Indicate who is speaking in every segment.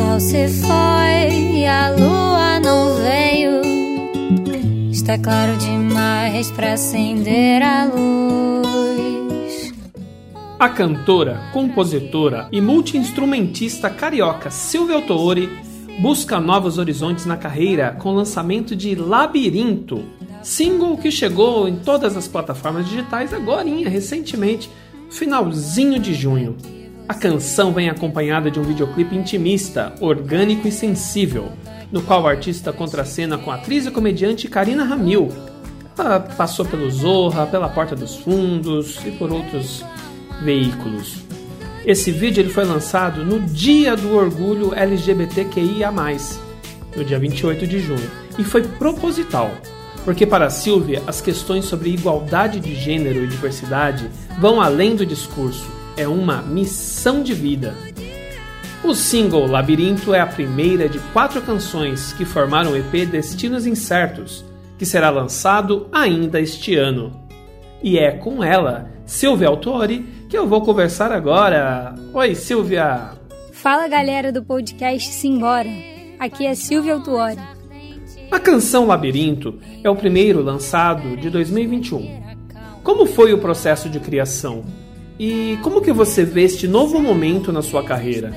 Speaker 1: sol se foi e a lua não veio. Está claro demais para acender a luz.
Speaker 2: A cantora, compositora e multiinstrumentista carioca Silvia Autori busca novos horizontes na carreira com o lançamento de Labirinto, single que chegou em todas as plataformas digitais agora, recentemente, finalzinho de junho. A canção vem acompanhada de um videoclipe intimista, orgânico e sensível, no qual o artista contracena com a atriz e comediante Karina Ramil. Ela passou pelo Zorra, pela Porta dos Fundos e por outros veículos. Esse vídeo ele foi lançado no dia do orgulho LGBTQIA+, no dia 28 de junho, e foi proposital, porque para Silvia as questões sobre igualdade de gênero e diversidade vão além do discurso é uma missão de vida. O single Labirinto é a primeira de quatro canções que formaram o EP Destinos Incertos, que será lançado ainda este ano. E é com ela, Silvia Autori, que eu vou conversar agora. Oi, Silvia!
Speaker 3: Fala galera do podcast Simbora! Aqui é Silvia Autori.
Speaker 2: A canção Labirinto é o primeiro lançado de 2021. Como foi o processo de criação? E como que você vê este novo momento na sua carreira?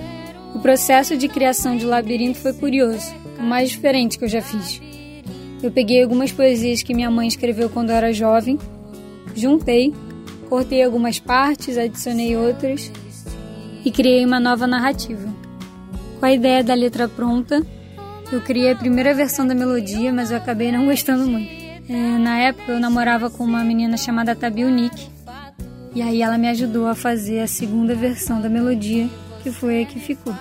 Speaker 3: O processo de criação de Labirinto foi curioso, o mais diferente que eu já fiz. Eu peguei algumas poesias que minha mãe escreveu quando eu era jovem, juntei, cortei algumas partes, adicionei outras e criei uma nova narrativa. Com a ideia da letra pronta, eu criei a primeira versão da melodia, mas eu acabei não gostando muito. É, na época eu namorava com uma menina chamada Tabil Nick, e aí ela me ajudou a fazer a segunda versão da melodia, que foi a que ficou.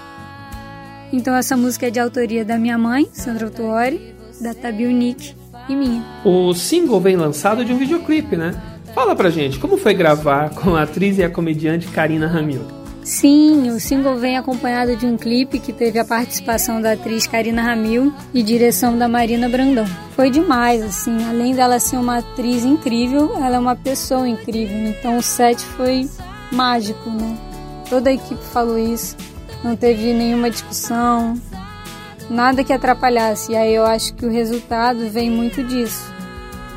Speaker 3: Então essa música é de autoria da minha mãe, Sandra Tuori, da Tabil Nick e minha.
Speaker 2: O single vem lançado de um videoclipe, né? Fala pra gente, como foi gravar com a atriz e a comediante Karina Ramil?
Speaker 3: Sim, o single vem acompanhado de um clipe que teve a participação da atriz Karina Ramil e direção da Marina Brandão. Foi demais, assim, além dela ser uma atriz incrível, ela é uma pessoa incrível, então o set foi mágico, né? Toda a equipe falou isso, não teve nenhuma discussão, nada que atrapalhasse, e aí eu acho que o resultado vem muito disso,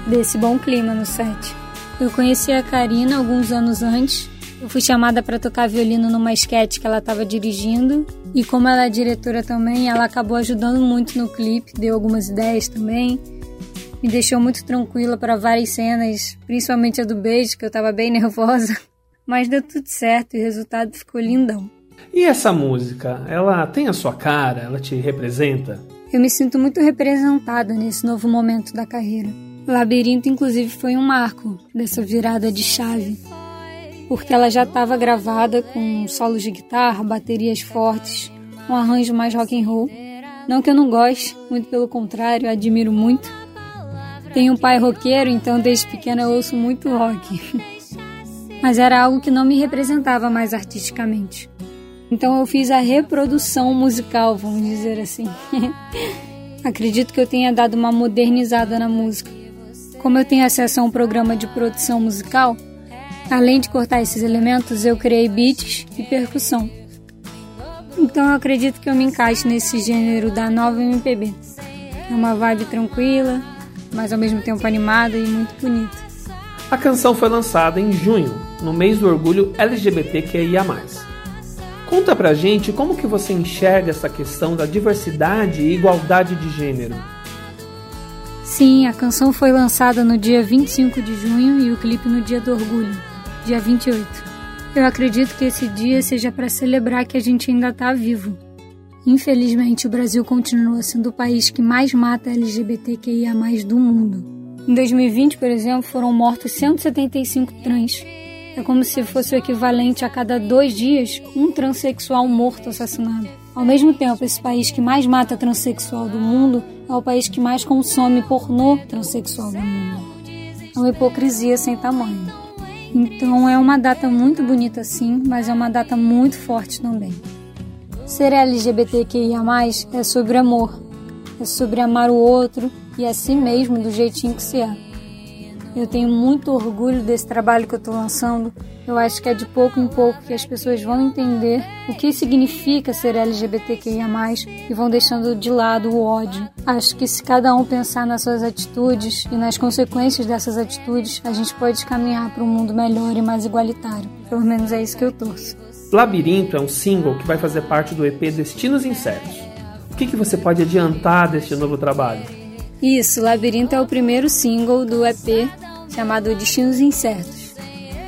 Speaker 3: desse bom clima no set. Eu conheci a Karina alguns anos antes eu fui chamada para tocar violino numa esquete que ela estava dirigindo. E como ela é diretora também, ela acabou ajudando muito no clipe, deu algumas ideias também. Me deixou muito tranquila para várias cenas, principalmente a do beijo, que eu estava bem nervosa. Mas deu tudo certo e o resultado ficou lindão.
Speaker 2: E essa música, ela tem a sua cara? Ela te representa?
Speaker 3: Eu me sinto muito representada nesse novo momento da carreira. Labirinto, inclusive, foi um marco dessa virada de chave porque ela já estava gravada com solos de guitarra, baterias fortes, um arranjo mais rock and roll. Não que eu não goste, muito pelo contrário, admiro muito. Tenho um pai roqueiro, então desde pequena eu ouço muito rock. Mas era algo que não me representava mais artisticamente. Então eu fiz a reprodução musical, vamos dizer assim. Acredito que eu tenha dado uma modernizada na música. Como eu tenho acesso a um programa de produção musical, Além de cortar esses elementos, eu criei beats e percussão. Então eu acredito que eu me encaixe nesse gênero da nova MPB. É uma vibe tranquila, mas ao mesmo tempo animada e muito bonita.
Speaker 2: A canção foi lançada em junho, no mês do orgulho LGBTQIA+. Conta pra gente como que você enxerga essa questão da diversidade e igualdade de gênero.
Speaker 3: Sim, a canção foi lançada no dia 25 de junho e o clipe no dia do orgulho dia 28. Eu acredito que esse dia seja para celebrar que a gente ainda está vivo. Infelizmente, o Brasil continua sendo o país que mais mata LGBTQIA do mundo. Em 2020, por exemplo, foram mortos 175 trans. É como se fosse o equivalente a cada dois dias um transexual morto assassinado. Ao mesmo tempo, esse país que mais mata transexual do mundo é o país que mais consome pornô transexual do mundo. É uma hipocrisia sem tamanho. Então é uma data muito bonita sim, mas é uma data muito forte também. Ser LGBTQIA+, é sobre amor, é sobre amar o outro e a si mesmo do jeitinho que se é. Eu tenho muito orgulho desse trabalho que eu estou lançando. Eu acho que é de pouco em pouco que as pessoas vão entender o que significa ser LGBTQIA+, e vão deixando de lado o ódio. Acho que se cada um pensar nas suas atitudes e nas consequências dessas atitudes, a gente pode caminhar para um mundo melhor e mais igualitário. Pelo menos é isso que eu torço.
Speaker 2: Labirinto é um single que vai fazer parte do EP Destinos Incertos. O que, que você pode adiantar deste novo trabalho?
Speaker 3: Isso, Labirinto é o primeiro single do EP chamado Destinos Incertos.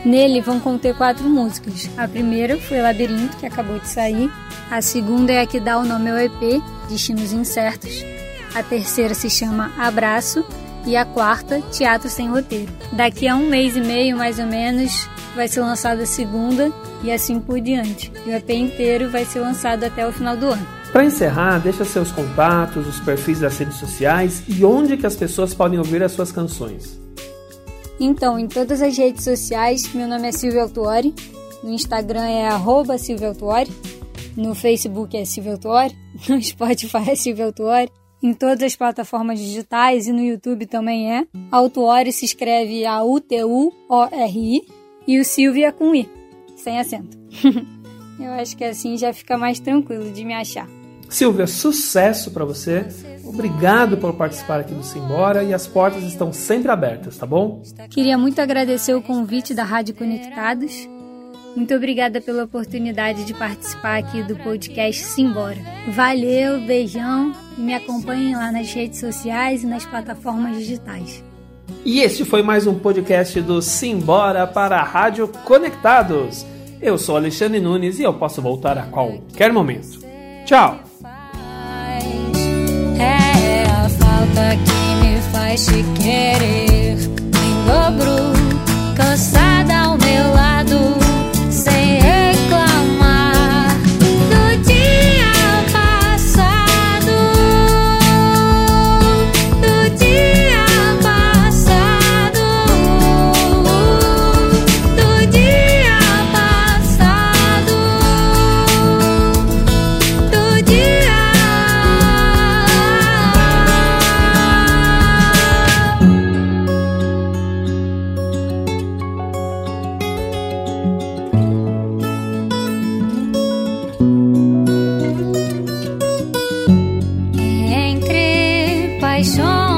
Speaker 3: Nele vão conter quatro músicas. A primeira foi Labirinto, que acabou de sair. A segunda é a que dá o nome ao EP, Destinos Incertos. A terceira se chama Abraço. E a quarta, Teatro Sem Roteiro. Daqui a um mês e meio, mais ou menos, vai ser lançada a segunda e assim por diante. E o EP inteiro vai ser lançado até o final do ano.
Speaker 2: Para encerrar, deixa seus contatos, os perfis das redes sociais e onde que as pessoas podem ouvir as suas canções.
Speaker 3: Então, em todas as redes sociais, meu nome é Silvia Altuori. No Instagram é Silvia Altuori. No Facebook é Silvia Altuori. No Spotify é Silvia Altuori. Em todas as plataformas digitais e no YouTube também é. Autuori se escreve A-U-T-U-O-R-I e o Silvia com I, sem acento. Eu acho que assim já fica mais tranquilo de me achar.
Speaker 2: Silvia, sucesso para você. Obrigado por participar aqui do Simbora e as portas estão sempre abertas, tá bom?
Speaker 3: Queria muito agradecer o convite da Rádio Conectados. Muito obrigada pela oportunidade de participar aqui do podcast Simbora. Valeu, beijão e me acompanhem lá nas redes sociais e nas plataformas digitais.
Speaker 2: E este foi mais um podcast do Simbora para a Rádio Conectados. Eu sou Alexandre Nunes e eu posso voltar a qualquer momento. Tchau!
Speaker 1: Que me faz te querer. Em dobro, falta que